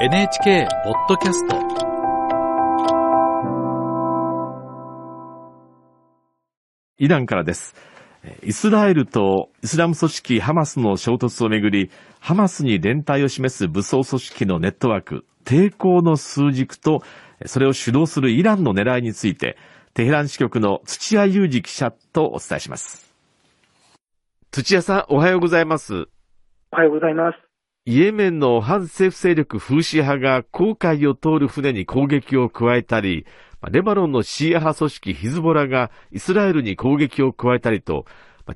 NHK ポッドキャストイランからです。イスラエルとイスラム組織ハマスの衝突をめぐり、ハマスに連帯を示す武装組織のネットワーク、抵抗の数軸と、それを主導するイランの狙いについて、テヘラン支局の土屋裕二記者とお伝えします。土屋さん、おはようございます。おはようございます。イエメンの反政府勢力フーシ派が航海を通る船に攻撃を加えたり、レバノンのシーア派組織ヒズボラがイスラエルに攻撃を加えたりと、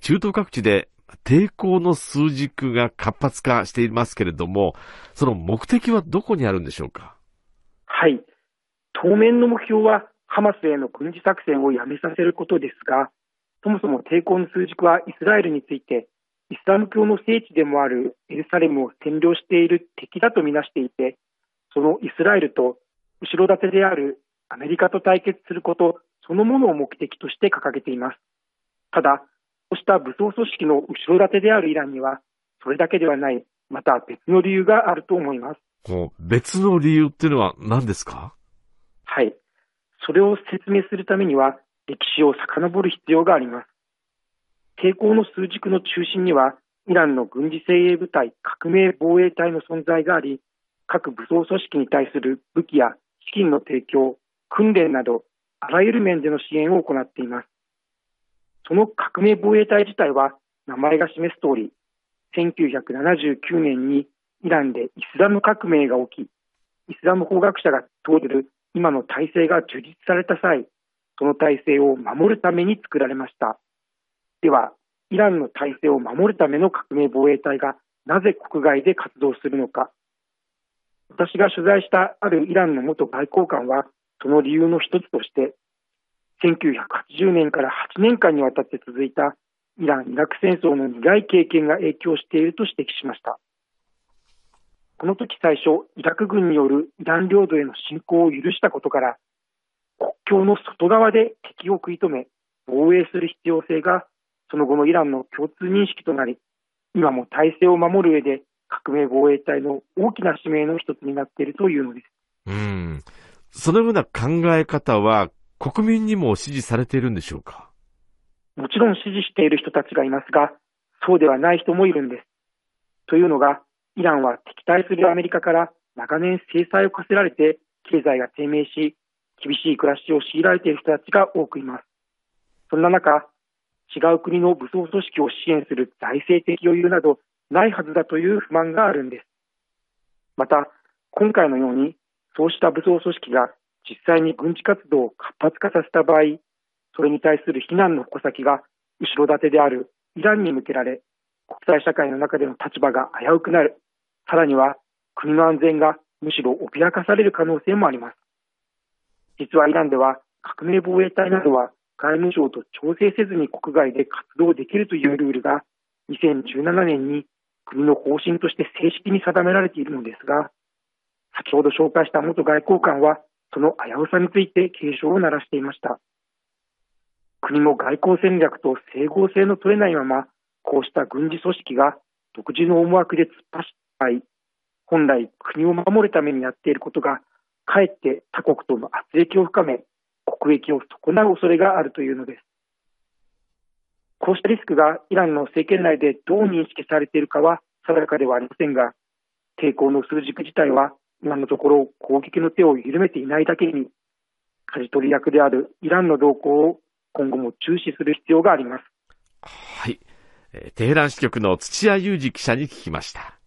中東各地で抵抗の数軸が活発化していますけれども、その目的はどこにあるんでしょうか？はい。当面の目標はハマスへの軍事作戦をやめさせることですが、そもそも抵抗の数軸はイスラエルについて、イスラム教の聖地でもあるエルサレムを占領している敵だとみなしていて、そのイスラエルと後ろ盾であるアメリカと対決することそのものを目的として掲げています。ただ、こうした武装組織の後ろ盾であるイランには、それだけではない、また別の理由があると思います。別の理由っていうのは何ですか？はい。それを説明するためには、歴史を遡る必要があります。抵抗の数軸の中心には、イランの軍事精鋭部隊革命防衛隊の存在があり、各武装組織に対する武器や資金の提供、訓練など、あらゆる面での支援を行っています。その革命防衛隊自体は、名前が示す通り、1979年にイランでイスラム革命が起き、イスラム法学者が通れる今の体制が樹立された際、その体制を守るために作られました。では、イランの体制を守るための革命防衛隊がなぜ国外で活動するのか。私が取材したあるイランの元外交官は、その理由の一つとして、1980年から8年間にわたって続いたイラン・イラク戦争の苦い経験が影響していると指摘しました。この時最初、イラク軍によるイラン領土への侵攻を許したことから、国境の外側で敵を食い止め、防衛する必要性が、その後のイランの共通認識となり、今も体制を守る上で革命防衛隊の大きな使命の一つになっているというのです。うん。そのような考え方は国民にも支持されているんでしょうか？もちろん支持している人たちがいますが、そうではない人もいるんです。というのが、イランは敵対するアメリカから長年制裁を課せられて経済が低迷し、厳しい暮らしを強いられている人たちが多くいます。そんな中、違う国の武装組織を支援する財政的余裕などないはずだという不満があるんです。また、今回のように、そうした武装組織が実際に軍事活動を活発化させた場合、それに対する非難の矛先が後ろ盾であるイランに向けられ、国際社会の中での立場が危うくなる。さらには国の安全がむしろ脅かされる可能性もあります。実はイランでは革命防衛隊などは外務省と調整せずに国外で活動できるというルールが2017年に国の方針として正式に定められているのですが、先ほど紹介した元外交官はその危うさについて警鐘を鳴らしていました。国の外交戦略と整合性の取れないまま、こうした軍事組織が独自の思惑で突っ走った場合、本来国を守るためにやっていることが、かえって他国との圧力を深め、国益を損なう恐れがあるというのです。こうしたリスクがイランの政権内でどう認識されているかは定かではありませんが、抵抗の数軸自体は今のところ攻撃の手を緩めていないだけに、舵取り役であるイランの動向を今後も注視する必要があります。はい。テヘラン支局の土屋裕二記者に聞きました。